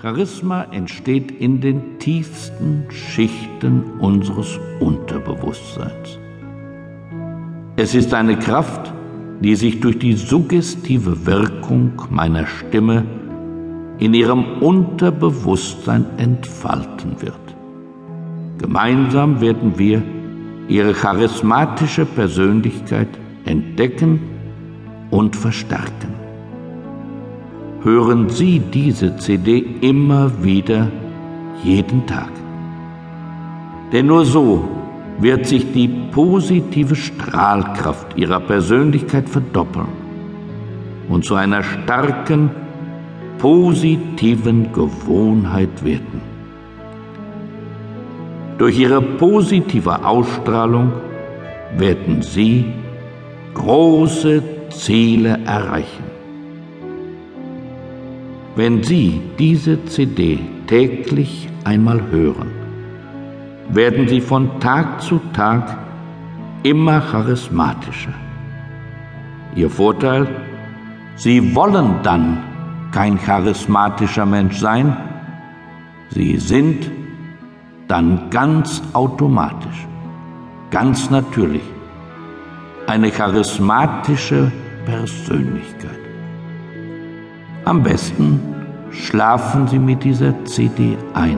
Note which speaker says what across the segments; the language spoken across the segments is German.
Speaker 1: Charisma entsteht in den tiefsten Schichten unseres Unterbewusstseins. Es ist eine Kraft, die sich durch die suggestive Wirkung meiner Stimme in ihrem Unterbewusstsein entfalten wird. Gemeinsam werden wir ihre charismatische Persönlichkeit entdecken und verstärken. Hören Sie diese CD immer wieder, jeden Tag. Denn nur so wird sich die positive Strahlkraft Ihrer Persönlichkeit verdoppeln und zu einer starken, positiven Gewohnheit werden. Durch ihre positive Ausstrahlung werden Sie große Ziele erreichen. Wenn Sie diese CD täglich einmal hören, werden Sie von Tag zu Tag immer charismatischer. Ihr Vorteil, Sie wollen dann kein charismatischer Mensch sein, Sie sind dann ganz automatisch, ganz natürlich eine charismatische Persönlichkeit. Am besten schlafen Sie mit dieser CD ein.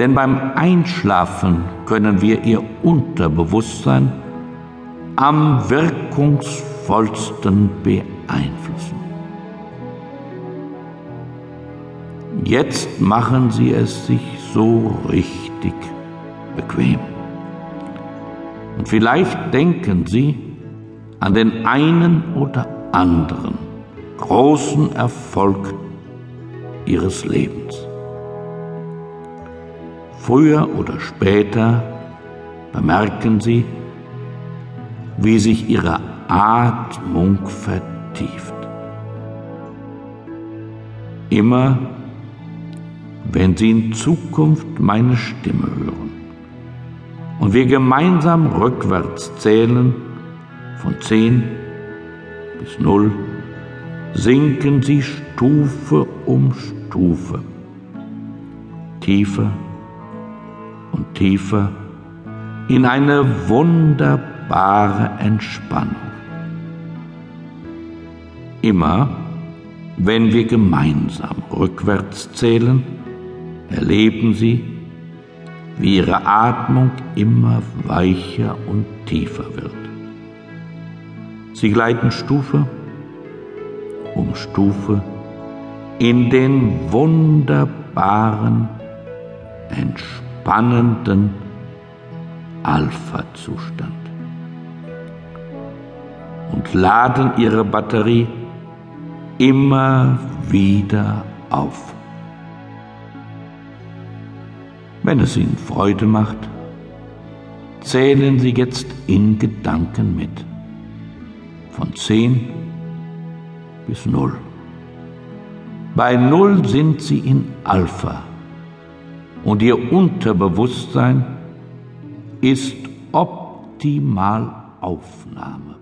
Speaker 1: Denn beim Einschlafen können wir Ihr Unterbewusstsein am wirkungsvollsten beeinflussen. Jetzt machen Sie es sich so richtig bequem. Und vielleicht denken Sie an den einen oder anderen großen Erfolg Ihres Lebens. Früher oder später bemerken Sie, wie sich Ihre Atmung vertieft. Immer wenn Sie in Zukunft meine Stimme hören und wir gemeinsam rückwärts zählen von zehn bis null, sinken Sie Stufe um Stufe tiefer und tiefer in eine wunderbare Entspannung. Immer wenn wir gemeinsam rückwärts zählen, erleben Sie, wie Ihre Atmung immer weicher und tiefer wird. Sie gleiten Stufe um Stufe in den wunderbaren, entspannenden Alpha-Zustand und laden ihre Batterie immer wieder auf. Wenn es Ihnen Freude macht, zählen Sie jetzt in Gedanken mit. Von zehn bis null. Bei null sind Sie in Alpha und Ihr Unterbewusstsein ist optimal Aufnahme.